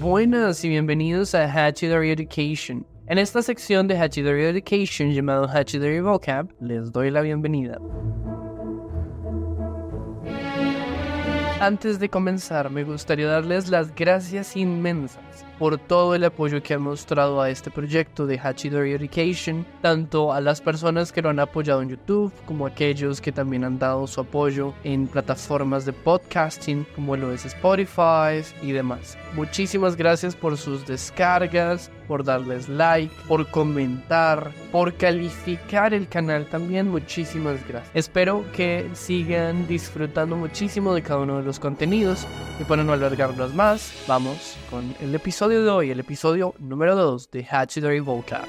Buenas y bienvenidos a Hatchery Education. En esta sección de Hatchery Education llamado Hatchery Vocab, les doy la bienvenida. Antes de comenzar, me gustaría darles las gracias inmensas por todo el apoyo que han mostrado a este proyecto de Hachidori Education, tanto a las personas que lo han apoyado en YouTube como a aquellos que también han dado su apoyo en plataformas de podcasting como lo es Spotify y demás. Muchísimas gracias por sus descargas, por darles like, por comentar, por calificar el canal también. Muchísimas gracias. Espero que sigan disfrutando muchísimo de cada uno de los contenidos y para no alargarnos más, vamos con el episodio de hoy, el episodio número 2 de Hatchery Vocab.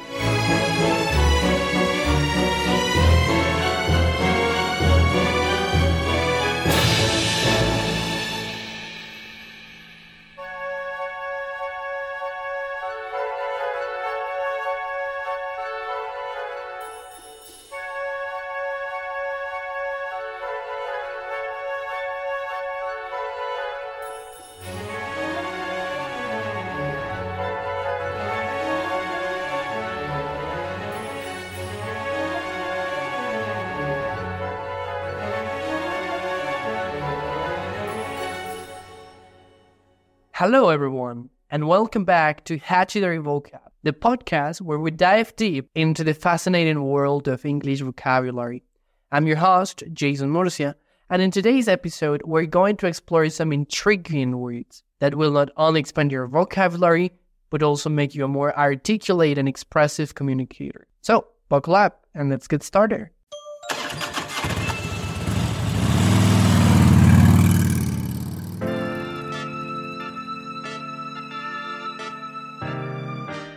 Hello, everyone, and welcome back to Hachidori Vocab, the podcast where we dive deep into the fascinating world of English vocabulary. I'm your host, Jason Murcia, and in today's episode, we're going to explore some intriguing words that will not only expand your vocabulary, but also make you a more articulate and expressive communicator. So, buckle up and let's get started.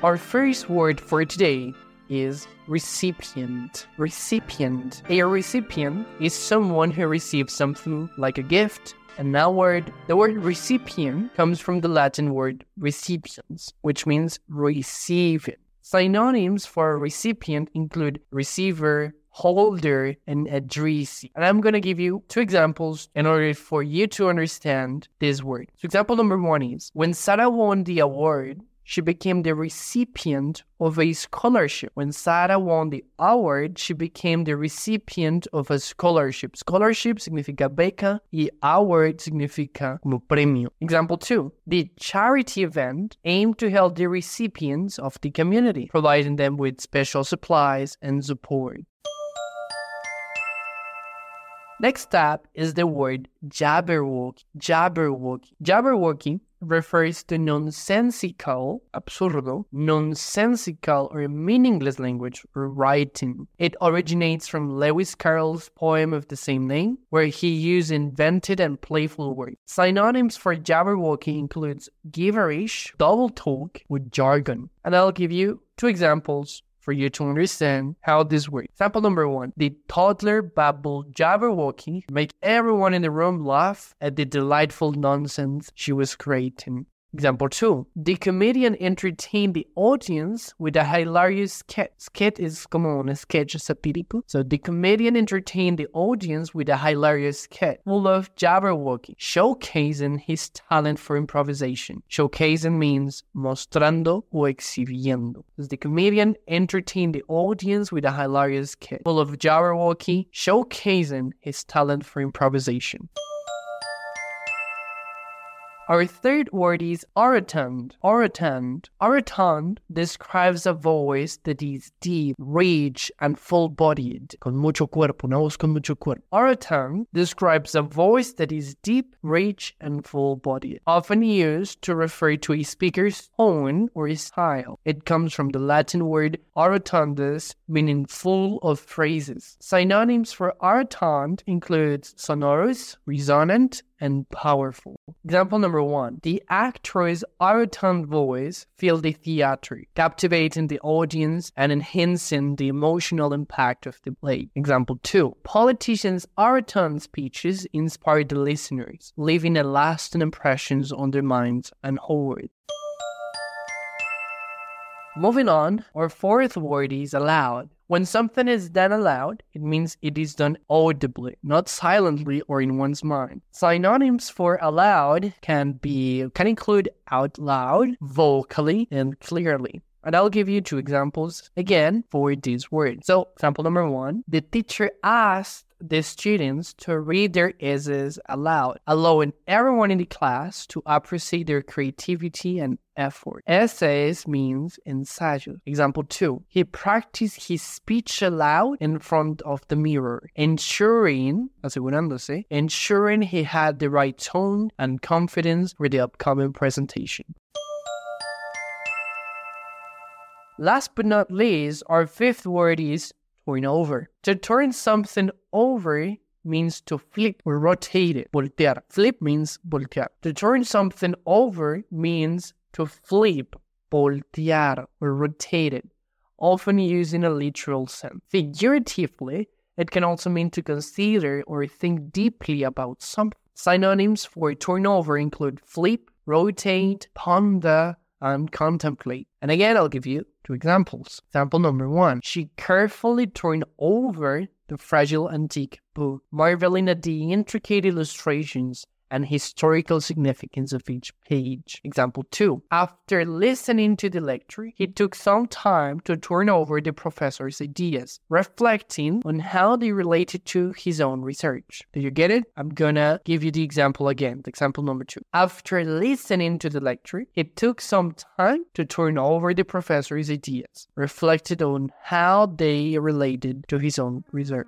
Our first word for today is recipient. Recipient. A recipient is someone who receives something like a gift. And now word the word recipient comes from the Latin word recipiens, which means receiving. Synonyms for recipient include receiver, holder, and addressee. And I'm going to give you two examples in order for you to understand this word. So example number one is when Sarah won the award, she became the recipient of a scholarship. When Sarah won the award, she became the recipient of a scholarship. Scholarship significa beca y award significa como premio. Example 2. The charity event aimed to help the recipients of the community, providing them with special supplies and support. Next up is the word Jabberwocky. Jabberwocky. Jabberwocky refers to nonsensical, absurdo, nonsensical or meaningless language or writing. It originates from Lewis Carroll's poem of the same name, where he used invented and playful words. Synonyms for Jabberwocky includes gibberish, double talk with jargon. And I'll give you two examples for you to understand how this works. Sample number one the toddler babbled Jabberwocky make everyone in the room laugh at the delightful nonsense she was creating. Example 2. The comedian entertained the audience with a hilarious sketch. Sketch is como un sketch satírico. So the comedian entertained the audience with a hilarious sketch full of Jabberwocky, showcasing his talent for improvisation. Showcasing means mostrando o exhibiendo. The comedian entertained the audience with a hilarious sketch full of Jabberwocky, showcasing his talent for improvisation. Our third word is orotund. Orotund. Orotund describes a voice that is deep, rich, and full-bodied. Con mucho cuerpo, una voz con mucho cuerpo. Orotund describes a voice that is deep, rich, and full-bodied. Often used to refer to a speaker's tone or style. It comes from the Latin word orotundus, meaning full of phrases. Synonyms for orotund include sonorous, resonant, and powerful. Example number one the actress' orotund voice filled the theater, captivating the audience and enhancing the emotional impact of the play. Example two politicians' orotund speeches inspired the listeners, leaving a lasting impressions on their minds and hearts. Moving on, our fourth word is aloud. When something is done aloud, it means it is done audibly, not silently or in one's mind. Synonyms for aloud can be can include out loud, vocally, and clearly. And I'll give you two examples again for these words. So, example number one the teacher asked the students to read their essays aloud, allowing everyone in the class to appreciate their creativity and effort. Essays means ensayo. Example 2. He practiced his speech aloud in front of the mirror, ensuring, asegurándose, ensuring he had the right tone and confidence for the upcoming presentation. Last but not least, our fifth word is turn over. To turn something over means to flip or rotate it. Voltear. Flip means voltear. To turn something over means to flip, voltear, or rotate it, often used in a literal sense. Figuratively, it can also mean to consider or think deeply about something. Synonyms for turn over include flip, rotate, ponder, and contemplate. And again, I'll give you two examples. Example number one She carefully turned over the fragile antique book, marveling at the intricate illustrations and historical significance of each page. Example 2. After listening to the lecture, he took some time to turn over the professor's ideas, reflecting on how they related to his own research. Do you get it? I'm gonna give you the example again. Example number 2. After listening to the lecture, he took some time to turn over the professor's ideas, reflected on how they related to his own research.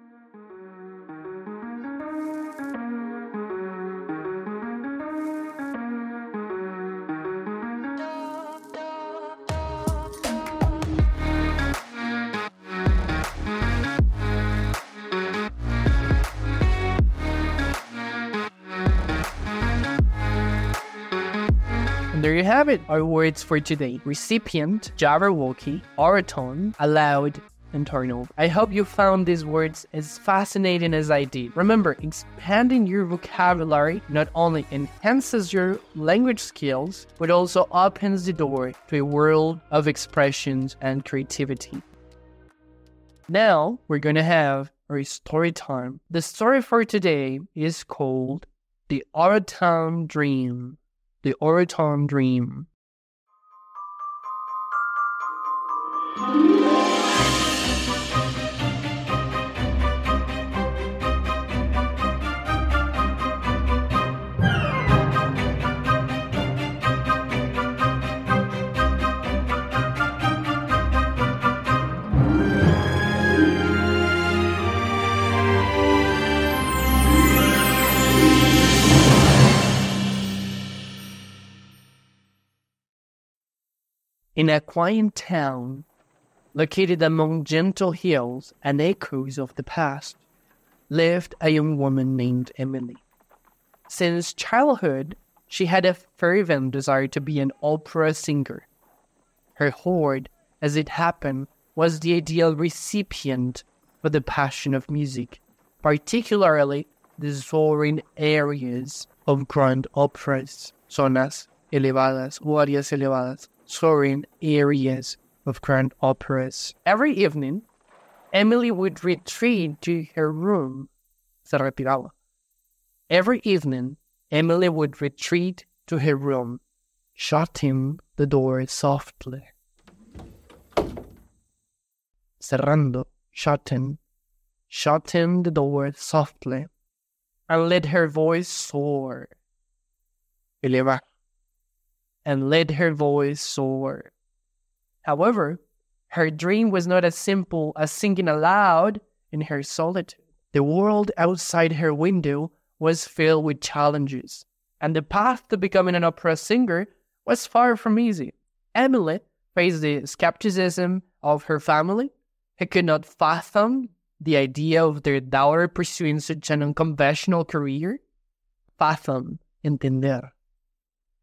Our words for today. Recipient, Jabberwocky, Orotund, Aloud, and Turnover. I hope you found these words as fascinating as I did. Remember, expanding your vocabulary not only enhances your language skills, but also opens the door to a world of expressions and creativity. Now, we're going to have our story time. The story for today is called The Orotund Dream. The Orotund Dream. In a quiet town located among gentle hills and echoes of the past, lived a young woman named Emily. Since childhood, she had a fervent desire to be an opera singer. Her hoard, as it happened, was the ideal recipient for the passion of music, particularly the soaring arias of grand operas, zonas elevadas, áreas elevadas, soaring areas of grand operas. Every evening, Emily would retreat to her room. Se. Every evening, Emily would retreat to her room, shutting the door softly. Cerrando, shutting, shutting the door softly, and let her voice soar. Elevar and let her voice soar. However, her dream was not as simple as singing aloud in her solitude. The world outside her window was filled with challenges, and the path to becoming an opera singer was far from easy. Emily faced the skepticism of her family, who could not fathom the idea of their daughter pursuing such an unconventional career. Fathom, entender.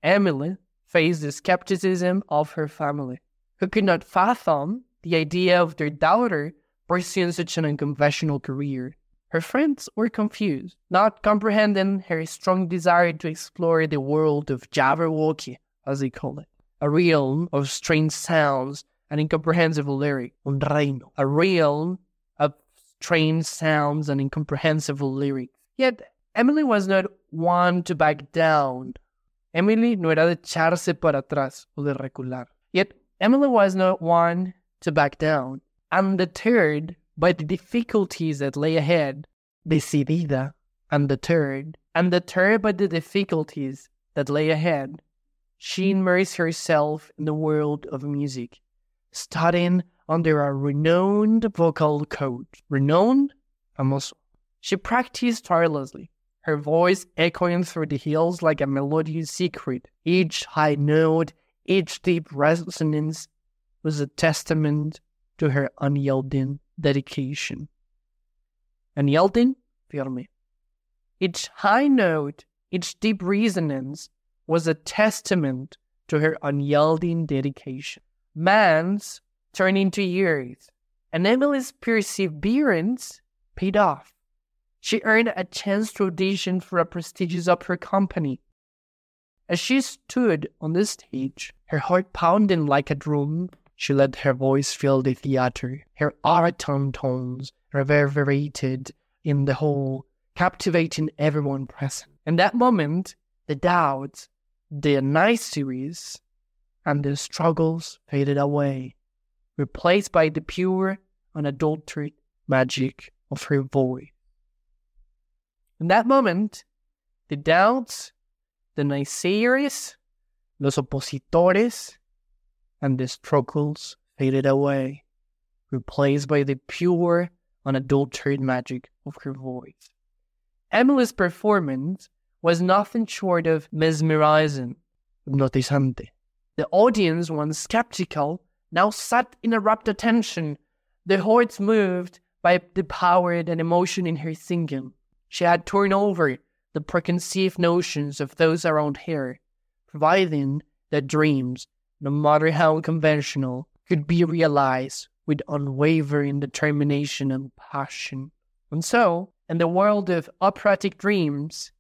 Emily faced the skepticism of her family, who could not fathom the idea of their daughter pursuing such an unconventional career. Her friends were confused, not comprehending her strong desire to explore the world of Jabberwocky, as they call it, a realm of strange sounds and incomprehensible lyric, un reino, a realm of strange sounds and incomprehensible lyrics. Yet, Emily was not one to back down. Emily no era de echarse para atrás o de recular. Yet, Emily was not one to back down. Undeterred by the difficulties that lay ahead, decidida, undeterred, undeterred by the difficulties that lay ahead, she immersed herself in the world of music, studying under a renowned vocal coach. Renowned? Famoso. She practiced tirelessly, her voice echoing through the hills like a melodious secret. Each high note, each deep resonance was a testament to her unyielding dedication. Unyielding? Firme. Each high note, each deep resonance was a testament to her unyielding dedication. Man's turned into years, and Emily's perseverance paid off. She earned a chance to audition for a prestigious opera company. As she stood on the stage, her heart pounding like a drum, she let her voice fill the theater. Her baritone tones reverberated in the hall, captivating everyone present. In that moment, the doubts, the niceties, and the struggles faded away, replaced by the pure, unadulterated magic of her voice. In that moment, the doubts, the naysayers, los opositores, and the struggles faded away, replaced by the pure, unadulterated magic of her voice. Emily's performance was nothing short of mesmerizing, hypnotizante. The audience, once skeptical, now sat in a rapt attention, their hearts moved by the power and emotion in her singing. She had torn over the preconceived notions of those around her, providing that dreams, no matter how conventional, could be realized with unwavering determination and passion. And so, in the world of operatic dreams,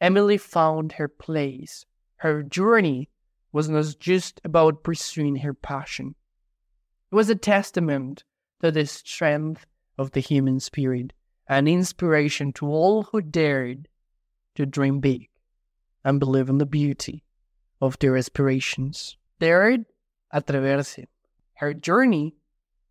Emily found her place. Her journey was not just about pursuing her passion. It was a testament to the strength of the human spirit, an inspiration to all who dared to dream big and believe in the beauty of their aspirations. Dared atreverse. Her journey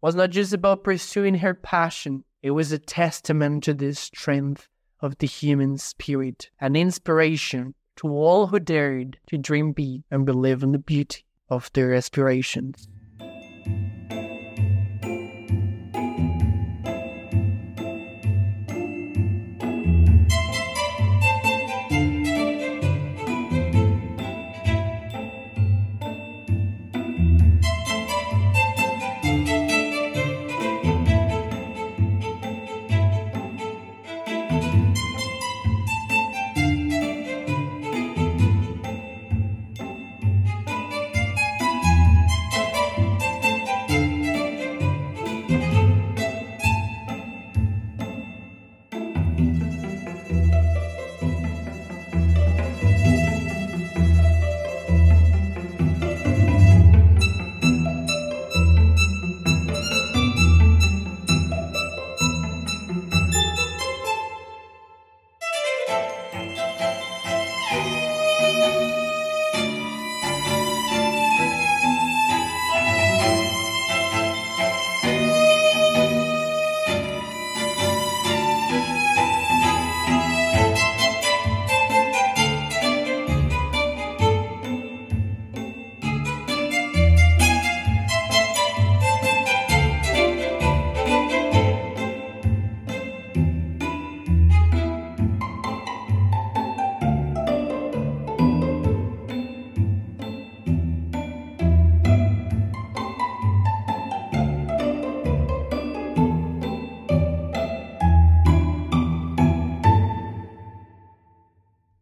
was not just about pursuing her passion, it was a testament to the strength of the human spirit, an inspiration to all who dared to dream big and believe in the beauty of their aspirations.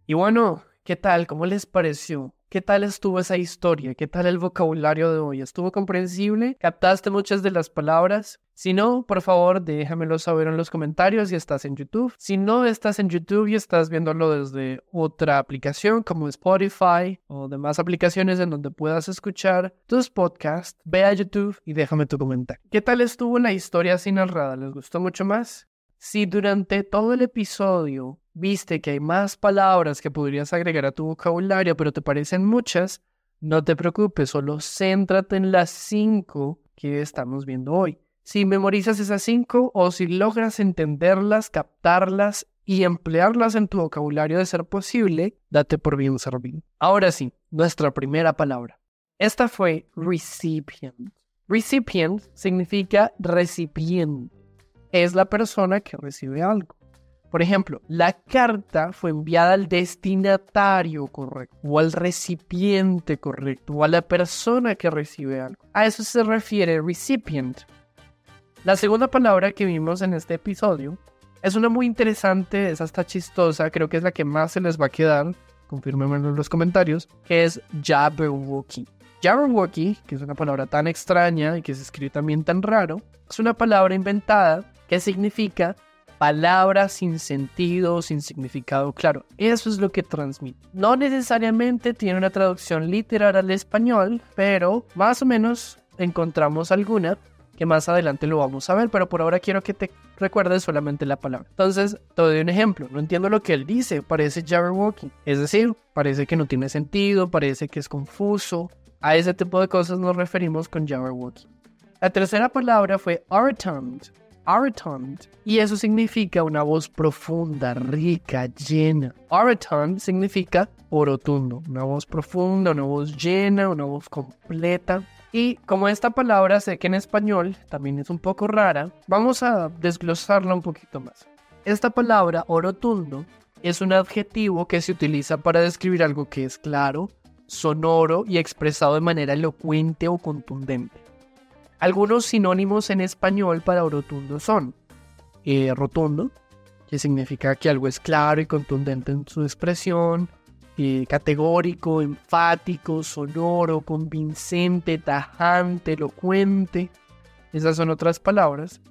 Y bueno, ¿qué tal? ¿Cómo les pareció? ¿Qué tal estuvo esa historia? ¿Qué tal el vocabulario de hoy? ¿Estuvo comprensible? ¿Captaste muchas de las palabras? Si no, por favor, déjamelo saber en los comentarios si estás en YouTube. Si no estás en YouTube y estás viéndolo desde otra aplicación como Spotify o demás aplicaciones en donde puedas escuchar tus podcasts, ve a YouTube y déjame tu comentario. ¿Qué tal estuvo la historia así narrada? ¿Les gustó mucho más? Si durante todo el episodio viste que hay más palabras que podrías agregar a tu vocabulario, pero te parecen muchas, no te preocupes, solo céntrate en las cinco que estamos viendo hoy. Si memorizas esas cinco o si logras entenderlas, captarlas y emplearlas en tu vocabulario de ser posible, date por bien servido. Ahora sí, nuestra primera palabra. Esta fue recipient. Recipient significa recipiente. Es la persona que recibe algo. Por ejemplo, la carta fue enviada al destinatario correcto, o al recipiente correcto, o a la persona que recibe algo. A eso se refiere recipient. La segunda palabra que vimos en este episodio es una muy interesante, es hasta chistosa, creo que es la que más se les va a quedar, confírmenmelo en los comentarios, que es Jabberwocky. Jabberwocky, que es una palabra tan extraña y que se escribe también tan raro, es una palabra inventada que significa palabras sin sentido, sin significado claro. Eso es lo que transmite. No necesariamente tiene una traducción literal al español, pero más o menos encontramos alguna que más adelante lo vamos a ver, pero por ahora quiero que te recuerdes solamente la palabra. Entonces, te doy un ejemplo. No entiendo lo que él dice, parece Jabberwocky. Es decir, parece que no tiene sentido, parece que es confuso. A ese tipo de cosas nos referimos con Jabberwocky. La tercera palabra fue Artond Y eso significa una voz profunda, rica, llena. Aratond significa orotundo, una voz profunda, una voz llena, una voz completa. Y como esta palabra sé que en español también es un poco rara, vamos a desglosarla un poquito más. Esta palabra orotundo es un adjetivo que se utiliza para describir algo que es claro, sonoro y expresado de manera elocuente o contundente. Algunos sinónimos en español para rotundo son eh, rotundo, que significa que algo es claro y contundente en su expresión, eh, categórico, enfático, sonoro, convincente, tajante, elocuente. Esas son otras palabras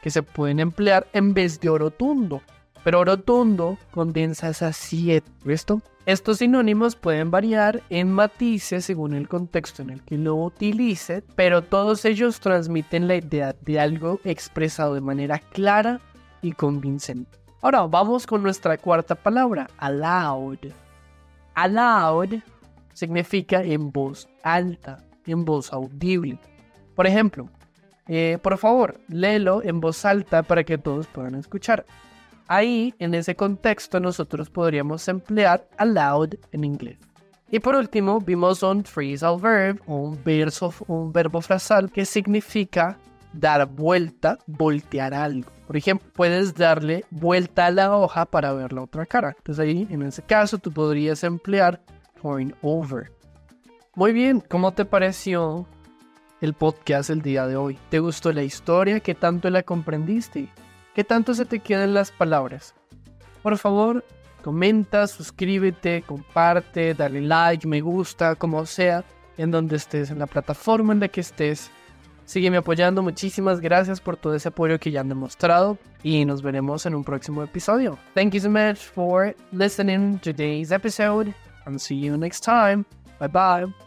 que se pueden emplear en vez de orotundo. Pero orotundo condensa esas siete, ¿listo? Estos sinónimos pueden variar en matices según el contexto en el que lo utilice, pero todos ellos transmiten la idea de algo expresado de manera clara y convincente. Ahora vamos con nuestra cuarta palabra, aloud. Aloud significa en voz alta, en voz audible. Por ejemplo, eh, por favor, léelo en voz alta para que todos puedan escuchar. Ahí, en ese contexto, nosotros podríamos emplear aloud en inglés. Y por último, vimos un phrasal verb, un, verso, un verbo frasal que significa dar vuelta, voltear algo. Por ejemplo, puedes darle vuelta a la hoja para ver la otra cara. Entonces ahí, en ese caso, tú podrías emplear turn over. Muy bien, ¿cómo te pareció el podcast el día de hoy? ¿Te gustó la historia? ¿Qué tanto la comprendiste? ¿Qué tanto se te quedan las palabras? Por favor, comenta, suscríbete, comparte, dale like, me gusta, como sea, en donde estés, en la plataforma en la que estés. Sígueme apoyando, muchísimas gracias por todo ese apoyo que ya han demostrado y nos veremos en un próximo episodio. Thank you so much for listening to today's episode and see you next time. Bye bye.